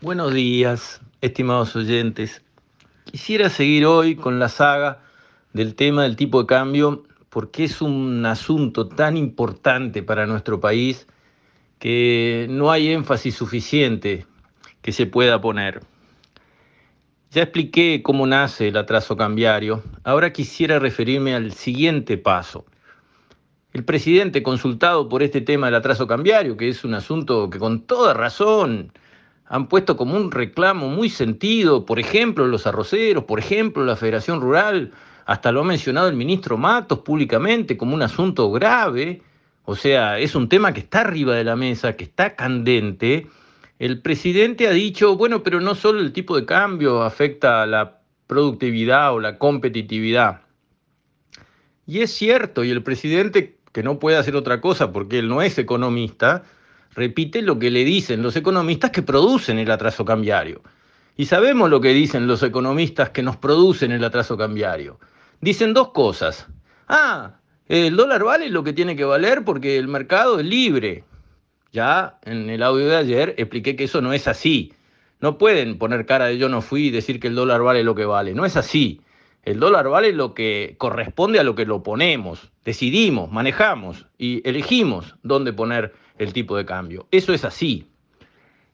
Buenos días, estimados oyentes. Quisiera seguir hoy con la saga del tema del tipo de cambio porque es un asunto tan importante para nuestro país que no hay énfasis suficiente que se pueda poner. Ya expliqué cómo nace el atraso cambiario, ahora quisiera referirme al siguiente paso. El presidente consultado por este tema del atraso cambiario, que es un asunto que con toda razón han puesto como un reclamo muy sentido, por ejemplo, los arroceros, por ejemplo, la Federación Rural, hasta lo ha mencionado el ministro Matos públicamente como un asunto grave, o sea, es un tema que está arriba de la mesa, que está candente. El presidente ha dicho, bueno, pero no solo el tipo de cambio afecta a la productividad o la competitividad. Y es cierto, y el presidente, que no puede hacer otra cosa porque él no es economista, repite lo que le dicen los economistas que producen el atraso cambiario. Y sabemos lo que dicen los economistas que nos producen el atraso cambiario. Dicen dos cosas. Ah, el dólar vale lo que tiene que valer porque el mercado es libre. Ya en el audio de ayer expliqué que eso no es así. No pueden poner cara de yo no fui y decir que el dólar vale lo que vale. No es así. El dólar vale lo que corresponde a lo que lo ponemos. Decidimos, manejamos y elegimos dónde poner el tipo de cambio. Eso es así.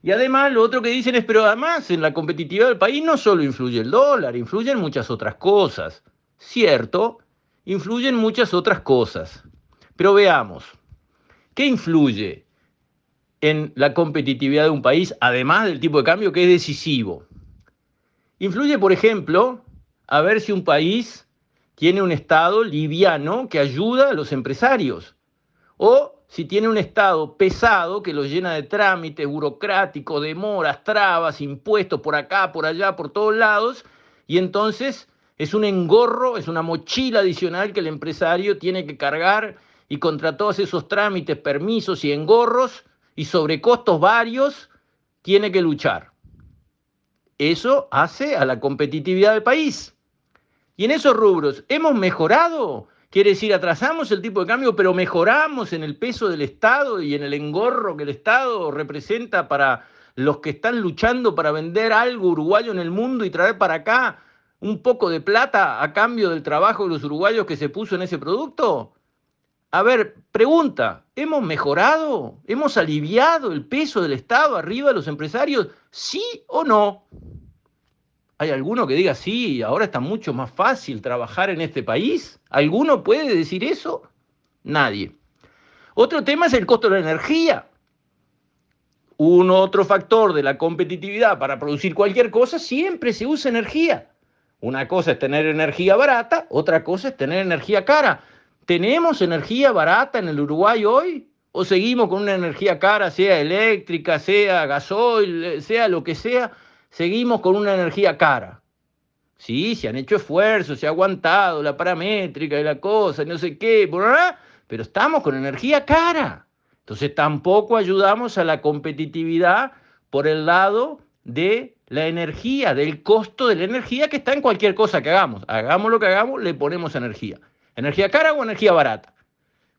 Y además lo otro que dicen es, pero además en la competitividad del país no solo influye el dólar, influyen muchas otras cosas. Cierto, influyen muchas otras cosas. Pero veamos, ¿qué influye en la competitividad de un país, además del tipo de cambio que es decisivo? Influye, por ejemplo, a ver si un país tiene un Estado liviano que ayuda a los empresarios o si tiene un Estado pesado que lo llena de trámites burocráticos, demoras, trabas, impuestos por acá, por allá, por todos lados, y entonces es un engorro, es una mochila adicional que el empresario tiene que cargar y contra todos esos trámites, permisos y engorros y sobrecostos varios, tiene que luchar. Eso hace a la competitividad del país. Y en esos rubros, ¿hemos mejorado? Quiere decir, atrasamos el tipo de cambio, pero mejoramos en el peso del Estado y en el engorro que el Estado representa para los que están luchando para vender algo uruguayo en el mundo y traer para acá un poco de plata a cambio del trabajo de los uruguayos que se puso en ese producto? A ver, pregunta, ¿hemos mejorado? ¿Hemos aliviado el peso del Estado arriba de los empresarios? ¿Sí o no? ¿Hay alguno que diga, sí, ahora está mucho más fácil trabajar en este país? ¿Alguno puede decir eso? Nadie. Otro tema es el costo de la energía. Un otro factor de la competitividad para producir cualquier cosa, siempre se usa energía. Una cosa es tener energía barata, otra cosa es tener energía cara. ¿Tenemos energía barata en el Uruguay hoy? ¿O seguimos con una energía cara, sea eléctrica, sea gasoil, sea lo que sea? Seguimos con una energía cara. Sí, se han hecho esfuerzos, se ha aguantado la paramétrica y la cosa, no sé qué, pero estamos con energía cara. Entonces tampoco ayudamos a la competitividad por el lado de la energía, del costo de la energía que está en cualquier cosa que hagamos. Hagamos lo que hagamos, le ponemos energía. ¿Energía cara o energía barata?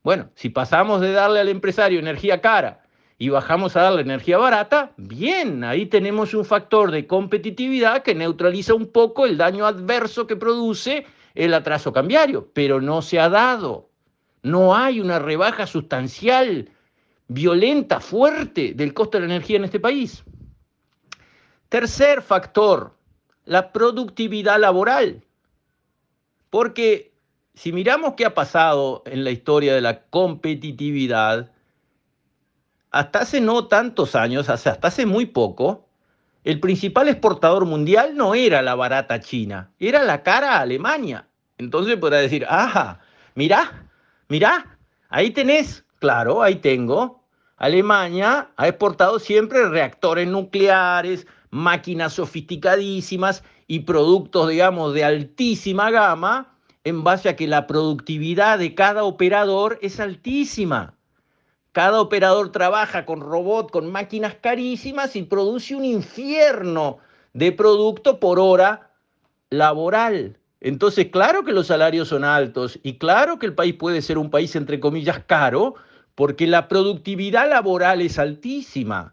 Bueno, si pasamos de darle al empresario energía cara y bajamos a darle energía barata, bien, ahí tenemos un factor de competitividad que neutraliza un poco el daño adverso que produce el atraso cambiario, pero no se ha dado. No hay una rebaja sustancial, violenta, fuerte del costo de la energía en este país. Tercer factor, la productividad laboral. Porque si miramos qué ha pasado en la historia de la competitividad, hasta hace no tantos años, hasta hace muy poco, el principal exportador mundial no era la barata China, era la cara Alemania. Entonces podrá decir, ajá, mirá, mirá, ahí tenés, claro, ahí tengo. Alemania ha exportado siempre reactores nucleares, máquinas sofisticadísimas y productos, digamos, de altísima gama, en base a que la productividad de cada operador es altísima. Cada operador trabaja con robot, con máquinas carísimas y produce un infierno de producto por hora laboral. Entonces, claro que los salarios son altos y claro que el país puede ser un país, entre comillas, caro, porque la productividad laboral es altísima.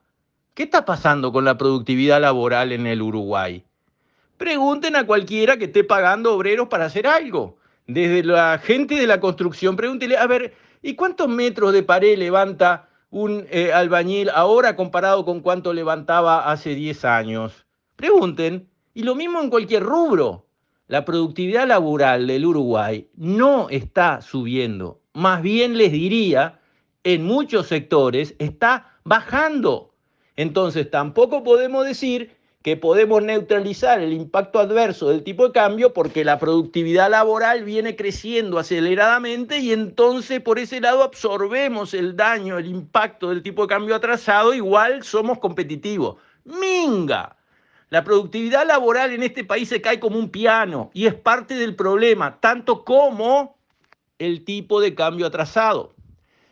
¿Qué está pasando con la productividad laboral en el Uruguay? Pregunten a cualquiera que esté pagando obreros para hacer algo. Desde la gente de la construcción, pregúntele, a ver, ¿y cuántos metros de pared levanta un eh, albañil ahora comparado con cuánto levantaba hace 10 años? Pregunten. Y lo mismo en cualquier rubro. La productividad laboral del Uruguay no está subiendo. Más bien les diría, en muchos sectores está bajando. Entonces tampoco podemos decir que podemos neutralizar el impacto adverso del tipo de cambio porque la productividad laboral viene creciendo aceleradamente y entonces por ese lado absorbemos el daño, el impacto del tipo de cambio atrasado, igual somos competitivos. Minga. La productividad laboral en este país se cae como un piano y es parte del problema, tanto como el tipo de cambio atrasado.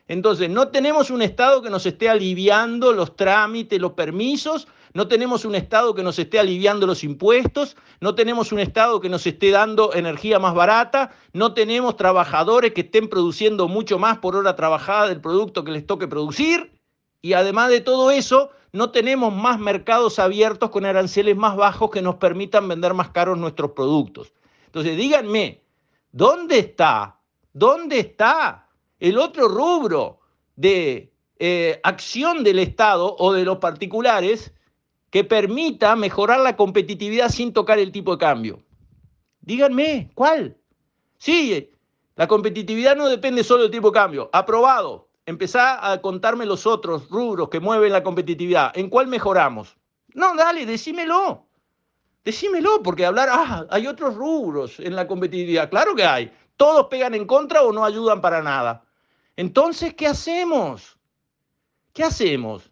Entonces, no tenemos un Estado que nos esté aliviando los trámites, los permisos, no tenemos un Estado que nos esté aliviando los impuestos, no tenemos un Estado que nos esté dando energía más barata, no tenemos trabajadores que estén produciendo mucho más por hora trabajada del producto que les toque producir. Y además de todo eso, no tenemos más mercados abiertos con aranceles más bajos que nos permitan vender más caros nuestros productos. Entonces, díganme, ¿dónde está? ¿Dónde está el otro rubro de eh, acción del Estado o de los particulares que permita mejorar la competitividad sin tocar el tipo de cambio. Díganme, ¿cuál? Sí, la competitividad no depende solo del tipo de cambio. Aprobado. Empezá a contarme los otros rubros que mueven la competitividad. ¿En cuál mejoramos? No, dale, decímelo. Decímelo, porque hablar, ah, hay otros rubros en la competitividad. Claro que hay. Todos pegan en contra o no ayudan para nada. Entonces, ¿qué hacemos? ¿Qué hacemos?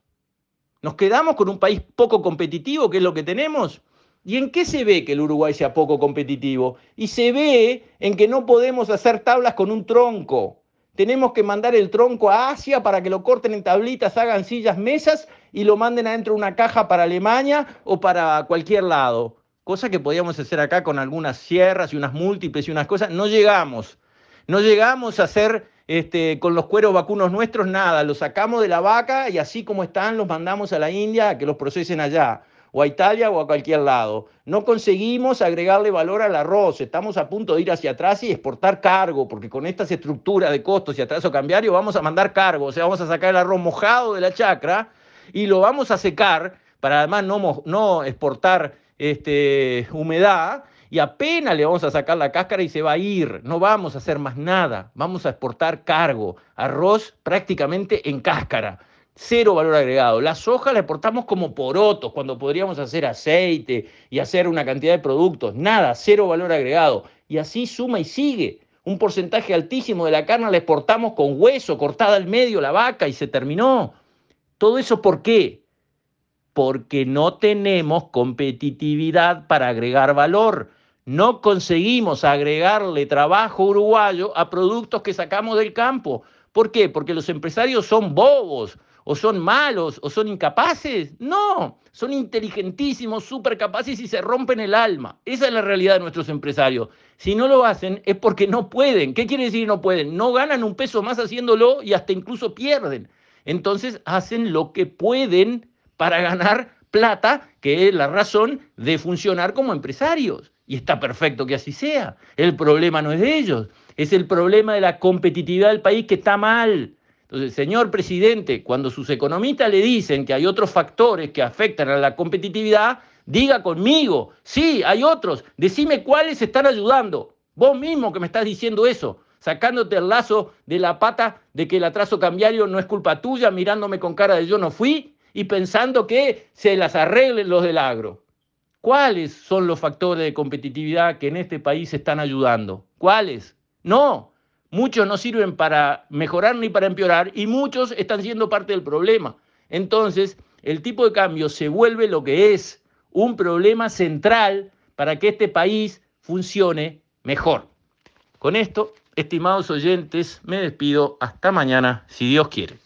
¿Nos quedamos con un país poco competitivo, que es lo que tenemos? ¿Y en qué se ve que el Uruguay sea poco competitivo? Y se ve en que no podemos hacer tablas con un tronco. Tenemos que mandar el tronco a Asia para que lo corten en tablitas, hagan sillas, mesas y lo manden adentro de una caja para Alemania o para cualquier lado. Cosa que podíamos hacer acá con algunas sierras y unas múltiples y unas cosas. No llegamos. No llegamos a hacer este, con los cueros vacunos nuestros, nada, los sacamos de la vaca y así como están los mandamos a la India a que los procesen allá, o a Italia o a cualquier lado. No conseguimos agregarle valor al arroz, estamos a punto de ir hacia atrás y exportar cargo, porque con estas estructuras de costos y atraso cambiario vamos a mandar cargo, o sea, vamos a sacar el arroz mojado de la chacra y lo vamos a secar para además no, no exportar este, humedad y apenas le vamos a sacar la cáscara y se va a ir. No vamos a hacer más nada. Vamos a exportar cargo, arroz prácticamente en cáscara. Cero valor agregado. La soja la exportamos como porotos cuando podríamos hacer aceite y hacer una cantidad de productos. Nada, cero valor agregado. Y así suma y sigue. Un porcentaje altísimo de la carne la exportamos con hueso, cortada al medio la vaca y se terminó. ¿Todo eso por qué? Porque no tenemos competitividad para agregar valor no conseguimos agregarle trabajo uruguayo a productos que sacamos del campo. ¿Por qué? Porque los empresarios son bobos, o son malos, o son incapaces. No, son inteligentísimos, súper capaces y se rompen el alma. Esa es la realidad de nuestros empresarios. Si no lo hacen es porque no pueden. ¿Qué quiere decir no pueden? No ganan un peso más haciéndolo y hasta incluso pierden. Entonces hacen lo que pueden para ganar plata, que es la razón de funcionar como empresarios. Y está perfecto que así sea. El problema no es de ellos, es el problema de la competitividad del país que está mal. Entonces, señor presidente, cuando sus economistas le dicen que hay otros factores que afectan a la competitividad, diga conmigo, sí, hay otros, decime cuáles están ayudando. Vos mismo que me estás diciendo eso, sacándote el lazo de la pata de que el atraso cambiario no es culpa tuya, mirándome con cara de yo no fui y pensando que se las arreglen los del agro. ¿Cuáles son los factores de competitividad que en este país están ayudando? ¿Cuáles? No, muchos no sirven para mejorar ni para empeorar y muchos están siendo parte del problema. Entonces, el tipo de cambio se vuelve lo que es un problema central para que este país funcione mejor. Con esto, estimados oyentes, me despido hasta mañana, si Dios quiere.